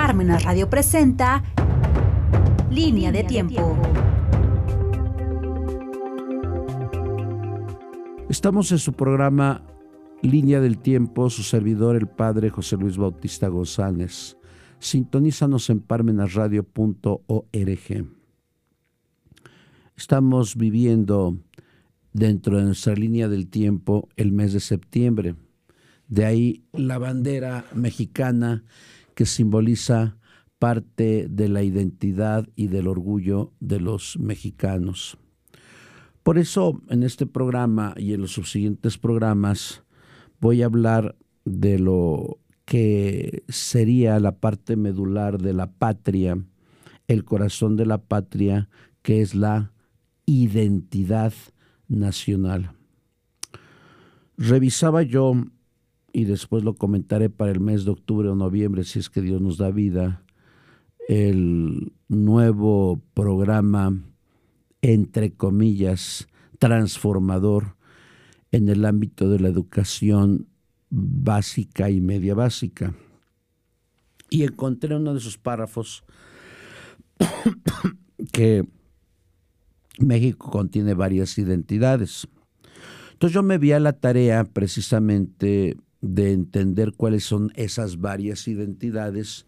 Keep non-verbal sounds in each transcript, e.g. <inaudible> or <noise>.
Parmenas Radio presenta Línea de Tiempo. Estamos en su programa Línea del Tiempo, su servidor el Padre José Luis Bautista González. Sintonízanos en parmenasradio.org. Estamos viviendo dentro de nuestra línea del tiempo el mes de septiembre. De ahí la bandera mexicana que simboliza parte de la identidad y del orgullo de los mexicanos. Por eso en este programa y en los subsiguientes programas voy a hablar de lo que sería la parte medular de la patria, el corazón de la patria, que es la identidad nacional. Revisaba yo, y después lo comentaré para el mes de octubre o noviembre, si es que Dios nos da vida, el nuevo programa, entre comillas, transformador en el ámbito de la educación básica y media básica. Y encontré uno de esos párrafos <coughs> que México contiene varias identidades. Entonces yo me vi a la tarea precisamente de entender cuáles son esas varias identidades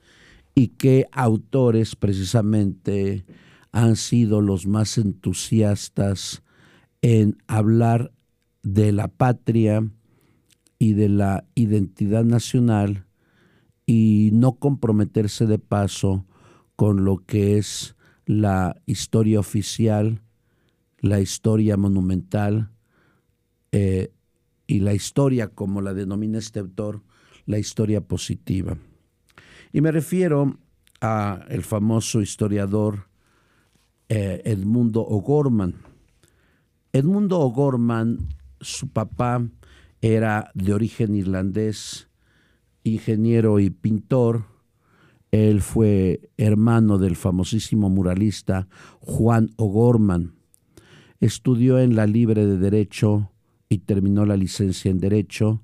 y qué autores precisamente han sido los más entusiastas en hablar de la patria y de la identidad nacional y no comprometerse de paso con lo que es la historia oficial la historia monumental eh, y la historia, como la denomina este autor, la historia positiva. Y me refiero a el famoso historiador eh, Edmundo O'Gorman. Edmundo O'Gorman, su papá era de origen irlandés, ingeniero y pintor. Él fue hermano del famosísimo muralista Juan O'Gorman Estudió en la Libre de Derecho y terminó la licencia en Derecho,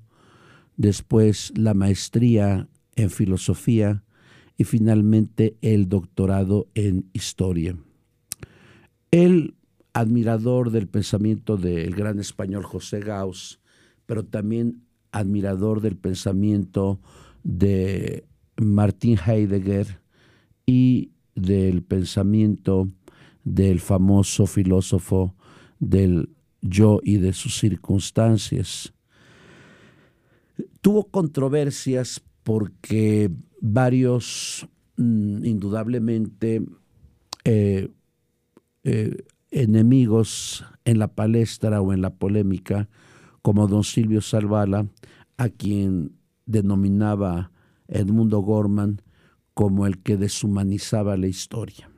después la maestría en Filosofía y finalmente el doctorado en Historia. Él, admirador del pensamiento del gran español José Gauss, pero también admirador del pensamiento de Martin Heidegger y del pensamiento del famoso filósofo del yo y de sus circunstancias. Tuvo controversias porque varios, mm, indudablemente, eh, eh, enemigos en la palestra o en la polémica, como don Silvio Salvala, a quien denominaba Edmundo Gorman como el que deshumanizaba la historia.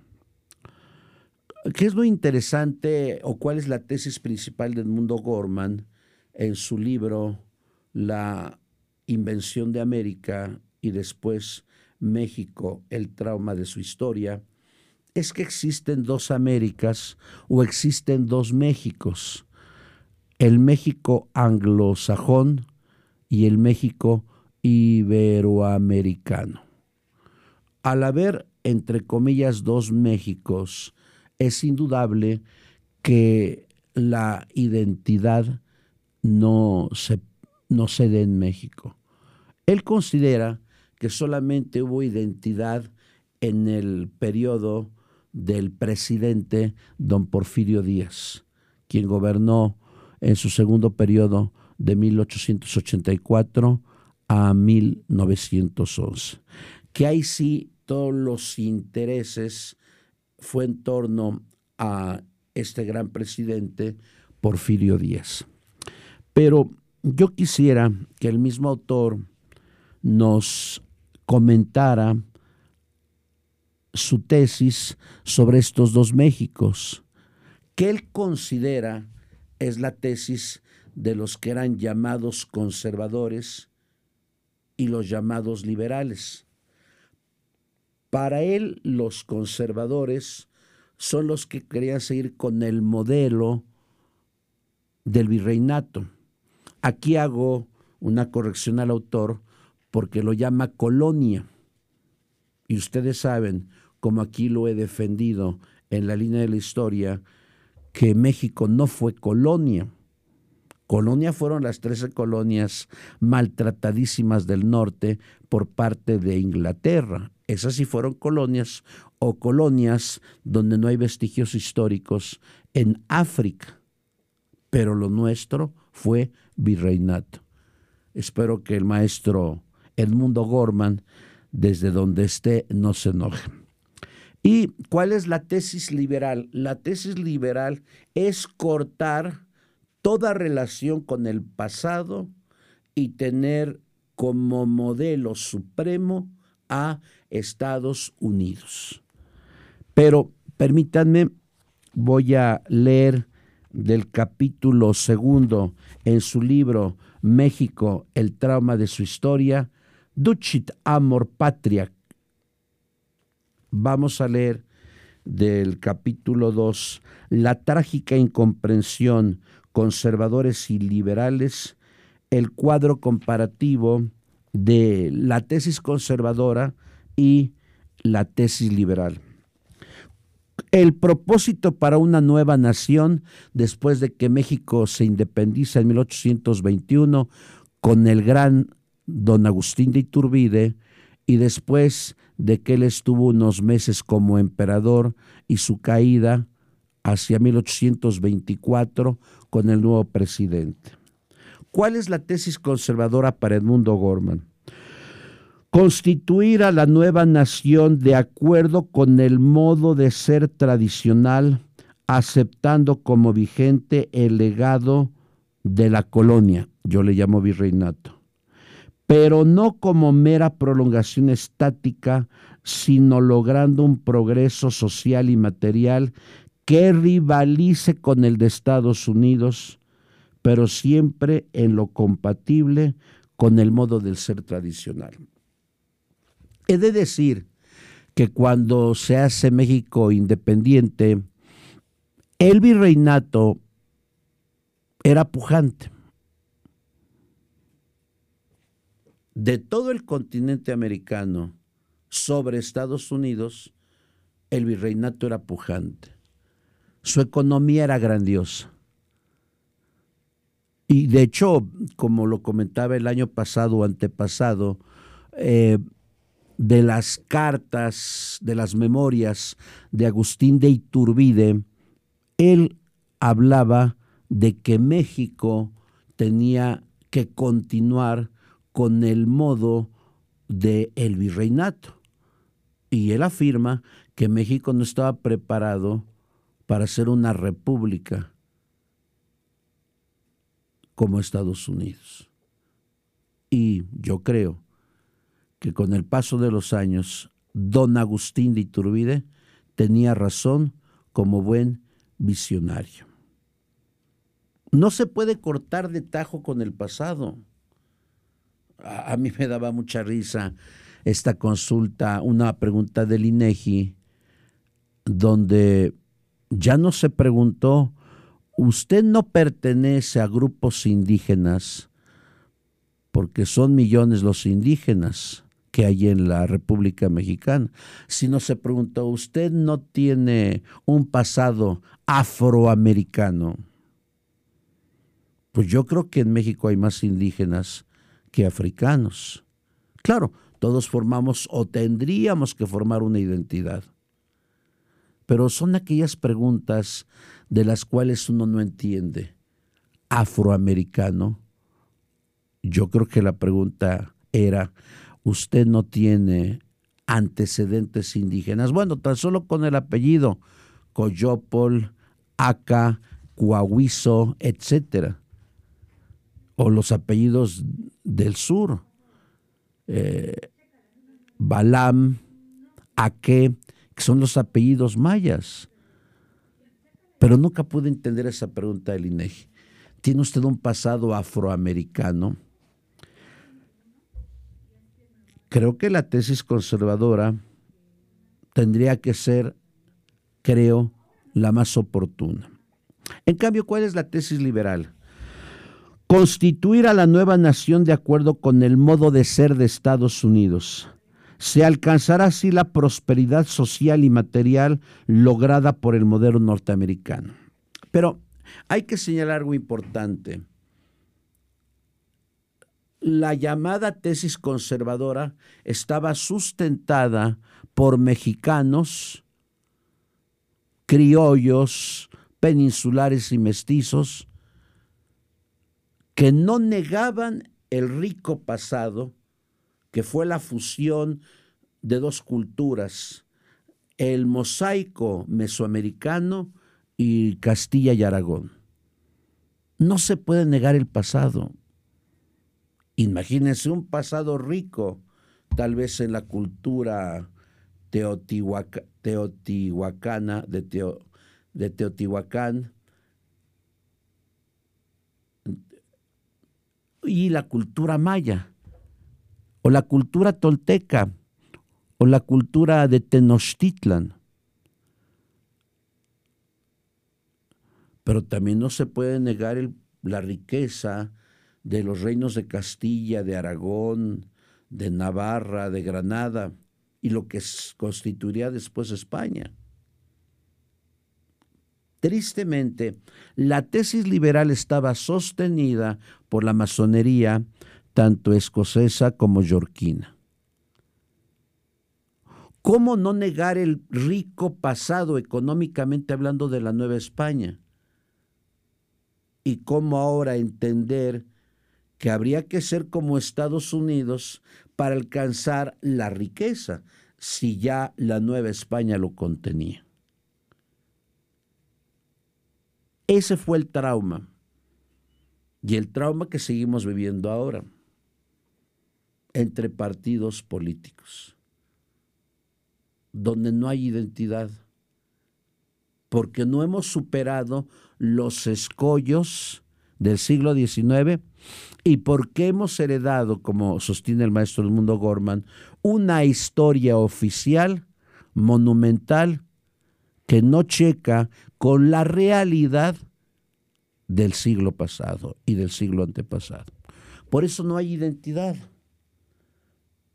¿Qué es lo interesante o cuál es la tesis principal del mundo Gorman en su libro La invención de América y después México, el trauma de su historia? Es que existen dos Américas o existen dos Méxicos, el México anglosajón y el México iberoamericano. Al haber, entre comillas, dos Méxicos, es indudable que la identidad no se, no se dé en México. Él considera que solamente hubo identidad en el periodo del presidente don Porfirio Díaz, quien gobernó en su segundo periodo de 1884 a 1911. Que ahí sí todos los intereses fue en torno a este gran presidente Porfirio Díaz. Pero yo quisiera que el mismo autor nos comentara su tesis sobre estos dos Méxicos, que él considera es la tesis de los que eran llamados conservadores y los llamados liberales. Para él, los conservadores son los que querían seguir con el modelo del virreinato. Aquí hago una corrección al autor porque lo llama colonia. y ustedes saben, como aquí lo he defendido en la línea de la historia, que México no fue colonia. Colonia fueron las 13 colonias maltratadísimas del norte por parte de Inglaterra. Esas sí fueron colonias o colonias donde no hay vestigios históricos en África. Pero lo nuestro fue virreinato. Espero que el maestro Edmundo Gorman, desde donde esté, no se enoje. ¿Y cuál es la tesis liberal? La tesis liberal es cortar toda relación con el pasado y tener como modelo supremo a Estados Unidos. Pero permítanme, voy a leer del capítulo segundo en su libro México, el trauma de su historia, Ducit Amor Patria. Vamos a leer del capítulo 2, La trágica incomprensión, conservadores y liberales, el cuadro comparativo de la tesis conservadora y la tesis liberal. El propósito para una nueva nación, después de que México se independiza en 1821 con el gran don Agustín de Iturbide, y después de que él estuvo unos meses como emperador y su caída hacia 1824 con el nuevo presidente. ¿Cuál es la tesis conservadora para Edmundo Gorman? Constituir a la nueva nación de acuerdo con el modo de ser tradicional, aceptando como vigente el legado de la colonia, yo le llamo virreinato pero no como mera prolongación estática, sino logrando un progreso social y material que rivalice con el de Estados Unidos, pero siempre en lo compatible con el modo del ser tradicional. He de decir que cuando se hace México independiente, el virreinato era pujante de todo el continente americano sobre Estados Unidos, el virreinato era pujante. Su economía era grandiosa. Y de hecho, como lo comentaba el año pasado o antepasado, eh, de las cartas, de las memorias de Agustín de Iturbide, él hablaba de que México tenía que continuar con el modo del el virreinato. Y él afirma que México no estaba preparado para ser una república como Estados Unidos. Y yo creo que con el paso de los años, don Agustín de Iturbide tenía razón como buen visionario. No se puede cortar de tajo con el pasado a, mí me daba mucha risa esta consulta, una pregunta del INEGI, donde ya no se preguntó, usted no pertenece a grupos indígenas, porque son millones los indígenas que hay en la República Mexicana, sino se preguntó, usted no tiene un pasado afroamericano. Pues yo creo que en México hay más indígenas que africanos. Claro, todos formamos o tendríamos que formar una identidad. Pero son aquellas preguntas de las cuales uno no entiende. Afroamericano. Yo creo que la pregunta era, ¿usted no tiene antecedentes indígenas? Bueno, tan solo con el apellido Coyopol, Aca, Coahuizo, etcétera o los apellidos del sur, eh, Balam, Aque, que son los apellidos mayas. Pero nunca pude entender esa pregunta del INEGI. ¿Tiene usted un pasado afroamericano? Creo que la tesis conservadora tendría que ser, creo, la más oportuna. En cambio, ¿cuál es la tesis liberal? constituir a la nueva nación de acuerdo con el modo de ser de Estados Unidos, se alcanzará así la prosperidad social y material lograda por el modelo norteamericano. Pero hay que señalar algo importante. La llamada tesis conservadora estaba sustentada por mexicanos, criollos, peninsulares y mestizos, que no negaban el rico pasado, que fue la fusión de dos culturas, el mosaico mesoamericano y Castilla y Aragón. No se puede negar el pasado. Imagínense un pasado rico, tal vez en la cultura teotihuacana, de, Teotihuacán, y la cultura maya, o la cultura tolteca, o la cultura de Tenochtitlan. Pero también no se puede negar la riqueza de los reinos de Castilla, de Aragón, de Navarra, de Granada, y lo que constituiría después España. Tristemente, la tesis liberal estaba sostenida por la masonería tanto escocesa como yorquina. ¿Cómo no negar el rico pasado económicamente hablando de la Nueva España? Y cómo ahora entender que habría que ser como Estados Unidos para alcanzar la riqueza, si ya la Nueva España lo contenía. Ese fue el trauma. Y el trauma que seguimos viviendo ahora entre partidos políticos, donde no hay identidad, porque no hemos superado los escollos del siglo XIX y porque hemos heredado, como sostiene el maestro del mundo Gorman, una historia oficial, monumental, que no checa con la realidad del siglo pasado y del siglo antepasado. Por eso no hay identidad.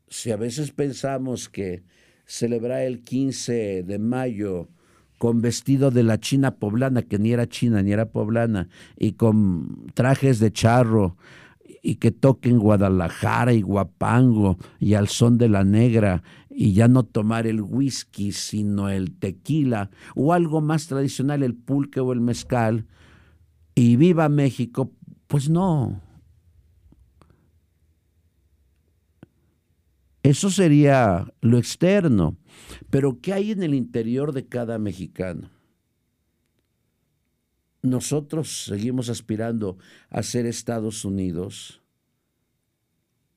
Si a veces pensamos que celebrar el 15 de mayo con vestido de la China poblana, que ni era china ni era poblana, y con trajes de charro, y que toquen Guadalajara y Guapango y al son de la negra, y ya no tomar el whisky, sino el tequila, o algo más tradicional, el pulque o el mezcal, y viva México, pues no. Eso sería lo externo. Pero ¿qué hay en el interior de cada mexicano? Nosotros seguimos aspirando a ser Estados Unidos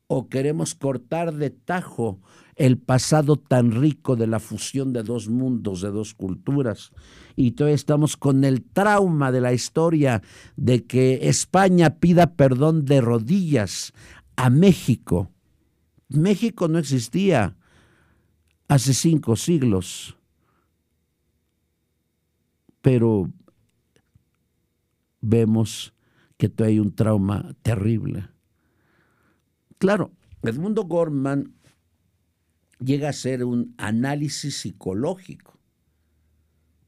o queremos cortar de tajo el pasado tan rico de la fusión de dos mundos, de dos culturas. Y todavía estamos con el trauma de la historia de que España pida perdón de rodillas a México. México no existía hace cinco siglos, pero vemos que hay un trauma terrible. Claro, Edmundo Gorman llega a ser un análisis psicológico.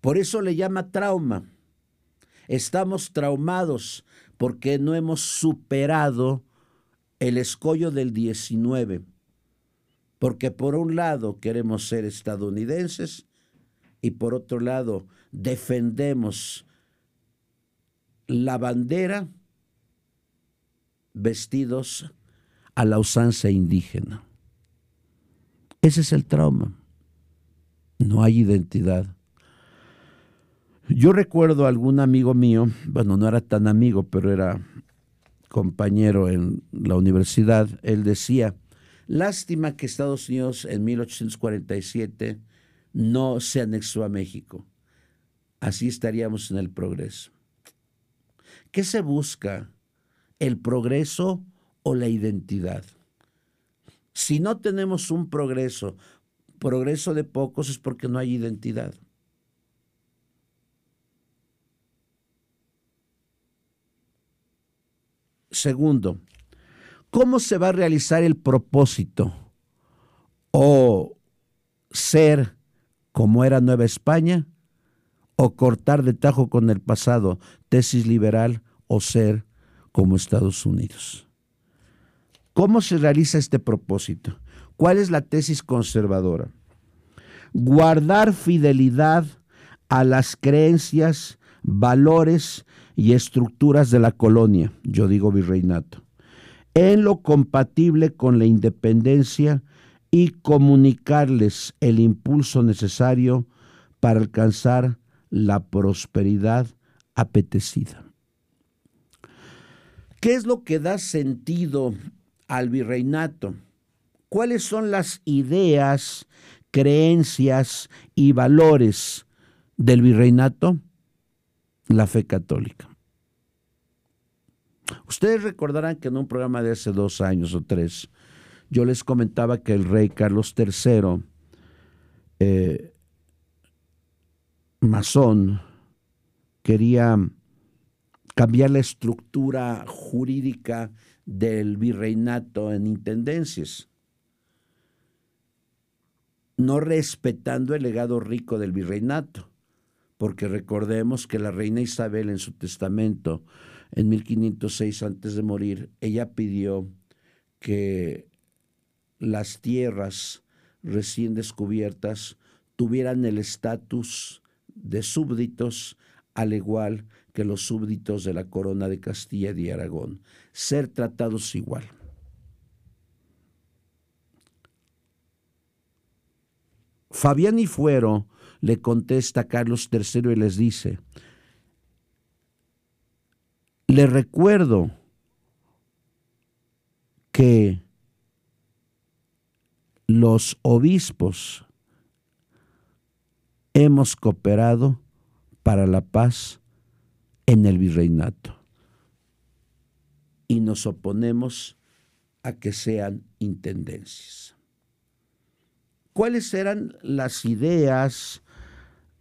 Por eso le llama trauma. Estamos traumados porque no hemos superado el escollo del 19. Porque por un lado queremos ser estadounidenses y por otro lado defendemos la bandera vestidos a la usanza indígena. Ese es el trauma. No hay identidad. Yo recuerdo a algún amigo mío, bueno, no era tan amigo, pero era compañero en la universidad, él decía, lástima que Estados Unidos en 1847 no se anexó a México. Así estaríamos en el progreso. ¿Qué se busca? ¿El progreso o la identidad? Si no tenemos un progreso, progreso de pocos es porque no hay identidad. Segundo, ¿cómo se va a realizar el propósito o ser como era Nueva España, o cortar de tajo con el pasado, tesis liberal, o ser como Estados Unidos. ¿Cómo se realiza este propósito? ¿Cuál es la tesis conservadora? Guardar fidelidad a las creencias, valores y estructuras de la colonia, yo digo virreinato, en lo compatible con la independencia y comunicarles el impulso necesario para alcanzar la prosperidad apetecida. ¿Qué es lo que da sentido al virreinato? ¿Cuáles son las ideas, creencias y valores del virreinato? La fe católica. Ustedes recordarán que en un programa de hace dos años o tres, yo les comentaba que el rey Carlos III, eh, masón, quería cambiar la estructura jurídica del virreinato en intendencias, no respetando el legado rico del virreinato, porque recordemos que la reina Isabel en su testamento en 1506 antes de morir, ella pidió que las tierras recién descubiertas tuvieran el estatus de súbditos al igual que los súbditos de la corona de Castilla y Aragón, ser tratados igual. Fabián y Fuero le contesta a Carlos III y les dice, le recuerdo que los obispos hemos cooperado para la paz en el virreinato y nos oponemos a que sean intendencias. ¿Cuáles eran las ideas,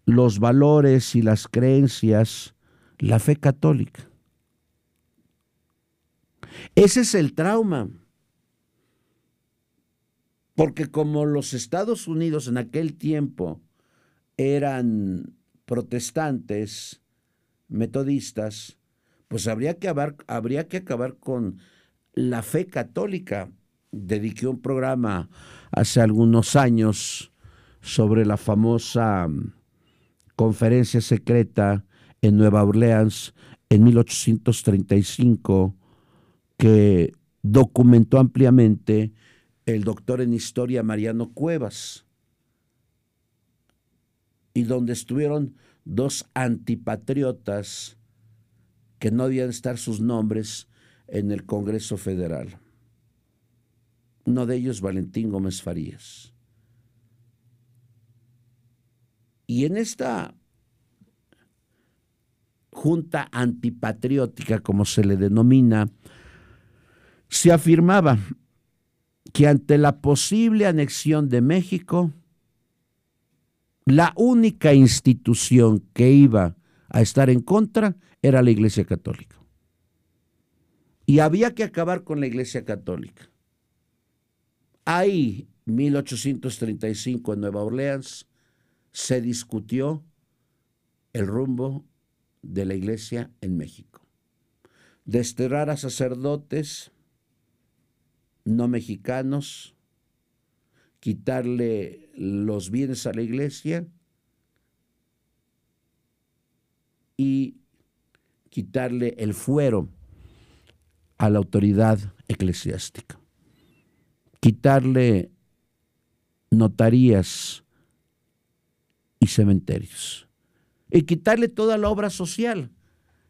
los valores y las creencias, la fe católica? Ese es el trauma. Porque como los Estados Unidos en aquel tiempo eran protestantes, metodistas, pues habría que, acabar, habría que acabar con la fe católica. Dediqué un programa hace algunos años sobre la famosa mm, conferencia secreta en Nueva Orleans en 1835 que documentó ampliamente el doctor en historia Mariano Cuevas, y donde estuvieron dos antipatriotas que no debían estar sus nombres en el Congreso Federal. Uno de ellos, Valentín Gómez Farías. Y en esta junta antipatriótica, como se le denomina, se afirmaba que ante la posible anexión de México, la única institución que iba a estar en contra era la Iglesia Católica. Y había que acabar con la Iglesia Católica. Ahí, 1835 en Nueva Orleans, se discutió el rumbo de la Iglesia en México. Desterrar a sacerdotes, no mexicanos, quitarle los bienes a la iglesia y quitarle el fuero a la autoridad eclesiástica, quitarle notarías y cementerios. Y quitarle toda la obra social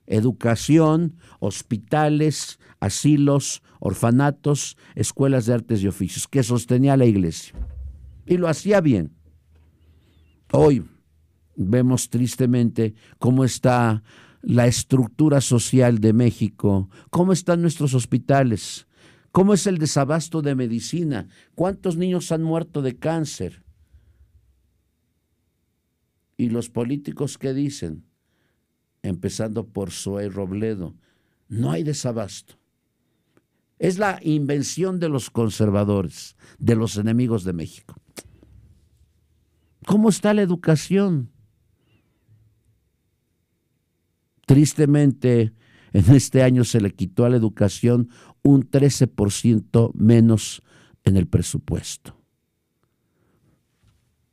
educación, hospitales, asilos, orfanatos, escuelas de artes y oficios, que sostenía la iglesia. Y lo hacía bien. Hoy vemos tristemente cómo está la estructura social de México, cómo están nuestros hospitales, cómo es el desabasto de medicina, cuántos niños han muerto de cáncer. Y los políticos que dicen, empezando por Zoe Robledo, no hay desabasto. Es la invención de los conservadores, de los enemigos de México. ¿Cómo está la educación? Tristemente, en este año se le quitó a la educación un 13% menos en el presupuesto.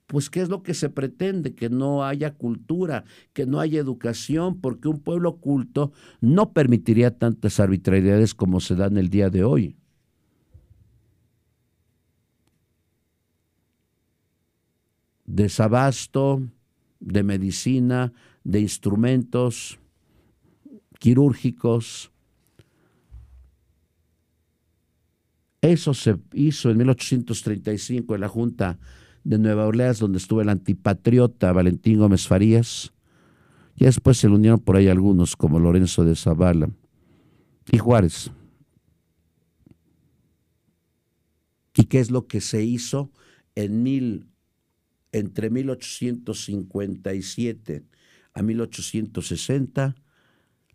Pues ¿qué es lo que se pretende? Que no haya cultura, que no haya educación, porque un pueblo culto no permitiría tantas arbitrariedades como se dan el día de hoy. Desabasto de medicina, de instrumentos quirúrgicos. Eso se hizo en 1835 en la Junta de Nueva Orleans, donde estuvo el antipatriota Valentín Gómez Farías. Y después se le unieron por ahí algunos, como Lorenzo de Zavala y Juárez. ¿Y qué es lo que se hizo en mil, entre 1857 a 1860?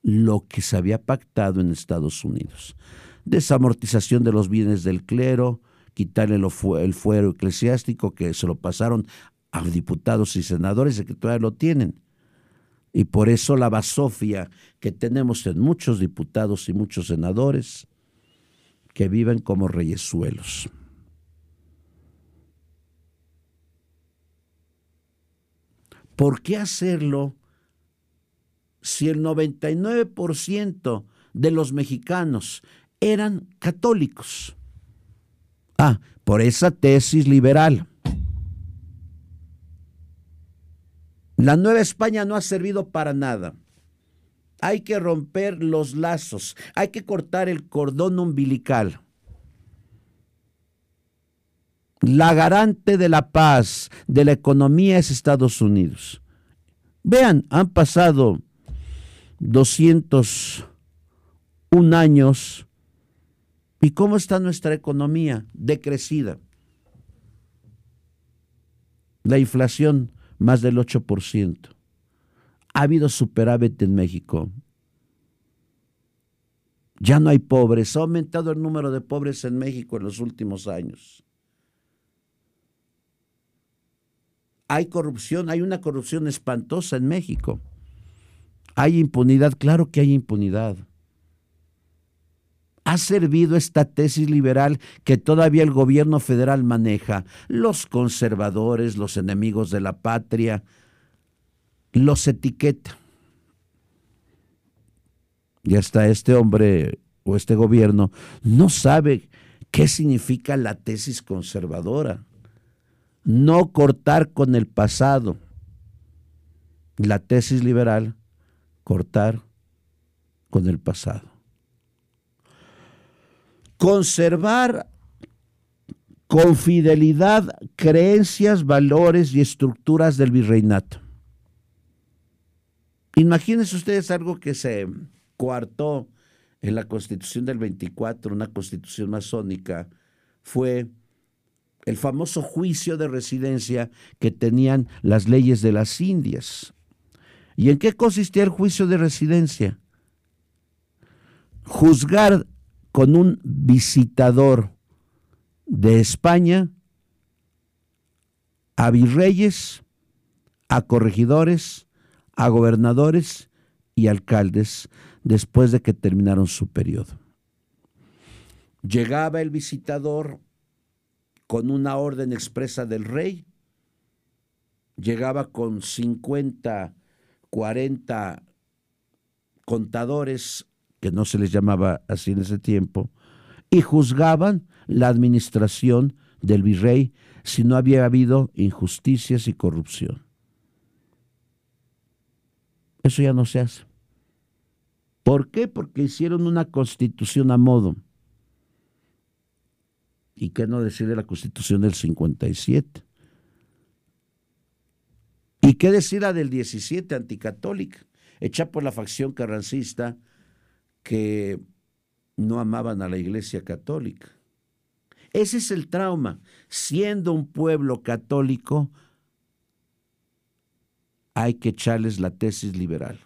Lo que se había pactado en Estados Unidos. Desamortización de los bienes del clero, quitarle el fuero eclesiástico que se lo pasaron a diputados y senadores de que todavía lo tienen. Y por eso la basofia que tenemos en muchos diputados y muchos senadores que viven como reyesuelos. ¿Por qué hacerlo si el 99% de los mexicanos eran católicos? Ah, por esa tesis liberal. La Nueva España no ha servido para nada. Hay que romper los lazos, hay que cortar el cordón umbilical. La garante de la paz, de la economía es Estados Unidos. Vean, han pasado 201 años ¿Y cómo está nuestra economía? Decrecida. La inflación más del 8%. Ha habido superávit en México. Ya no hay pobres. Ha aumentado el número de pobres en México en los últimos años. Hay corrupción, hay una corrupción espantosa en México. Hay impunidad, claro que hay impunidad ha servido esta tesis liberal que todavía el gobierno federal maneja. Los conservadores, los enemigos de la patria, los etiqueta. Y hasta este hombre o este gobierno no sabe qué significa la tesis conservadora. No cortar con el pasado. La tesis liberal, cortar con el pasado conservar con fidelidad creencias, valores y estructuras del virreinato. Imagínense ustedes algo que se coartó en la constitución del 24, una constitución masónica, fue el famoso juicio de residencia que tenían las leyes de las Indias. ¿Y en qué consistía el juicio de residencia? Juzgar con un visitador de España a virreyes, a corregidores, a gobernadores y alcaldes después de que terminaron su periodo. Llegaba el visitador con una orden expresa del rey, llegaba con 50, 40 contadores que no se les llamaba así en ese tiempo, y juzgaban la administración del virrey si no había habido injusticias y corrupción. Eso ya no se hace. ¿Por qué? Porque hicieron una constitución a modo. ¿Y qué no decir de la constitución del 57? ¿Y qué decir la del 17 anticatólica, hecha por la facción carrancista que no amaban a la Iglesia Católica. Ese es el trauma. Siendo un pueblo católico, hay que echarles la tesis liberal.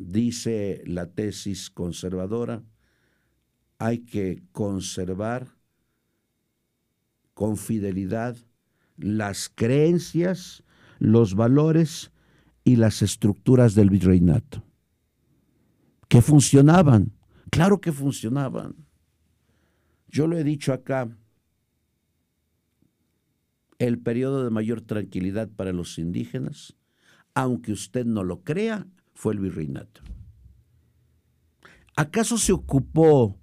dice la tesis conservadora, hay que conservar con fidelidad las creencias, los valores y las estructuras del virreinato, que funcionaban, claro que funcionaban. Yo lo he dicho acá, el periodo de mayor tranquilidad para los indígenas, aunque usted no lo crea, fue el virreinato. ¿Acaso se ocupó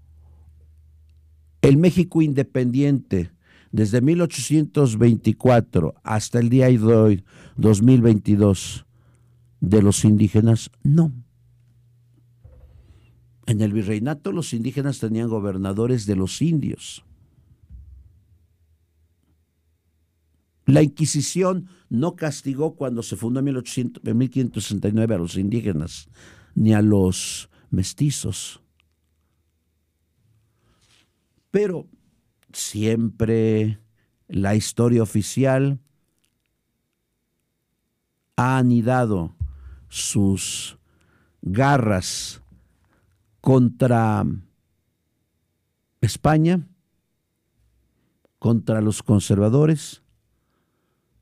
el México independiente desde 1824 hasta el día de hoy, 2022, de los indígenas? No. En el virreinato los indígenas tenían gobernadores de los indios. La Inquisición no castigó cuando se fundó en, 1569 a los indígenas ni a los mestizos. Pero siempre la historia oficial ha anidado sus garras contra España, contra los conservadores,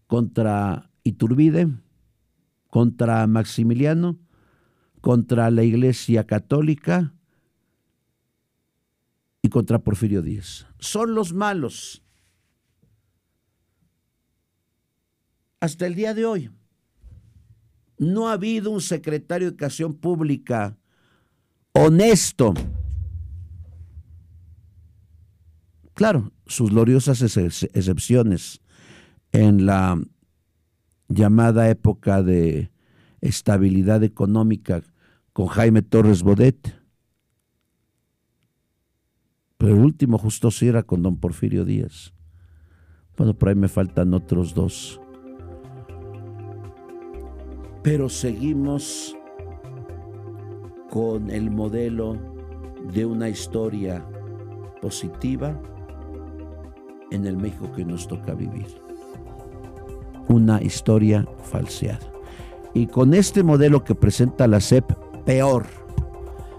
contra Iturbide, contra Maximiliano, contra la Iglesia Católica y contra Porfirio Díaz. Son los malos. Hasta el día de hoy, no ha habido un secretario de Educación Pública honesto. Claro, sus gloriosas excepciones en la llamada época de estabilidad económica con Jaime Torres Bodet. Pero el último justo sí era con don Porfirio Díaz. Bueno, por ahí me faltan otros dos. Pero seguimos con el modelo de una historia positiva en el México que nos toca vivir una historia falseada. Y con este modelo que presenta la SEP, peor.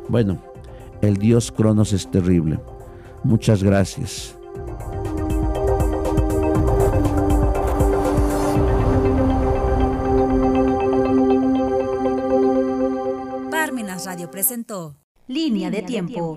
Bueno, el dios Cronos es terrible. Muchas gracias. Presentó Línea de tiempo.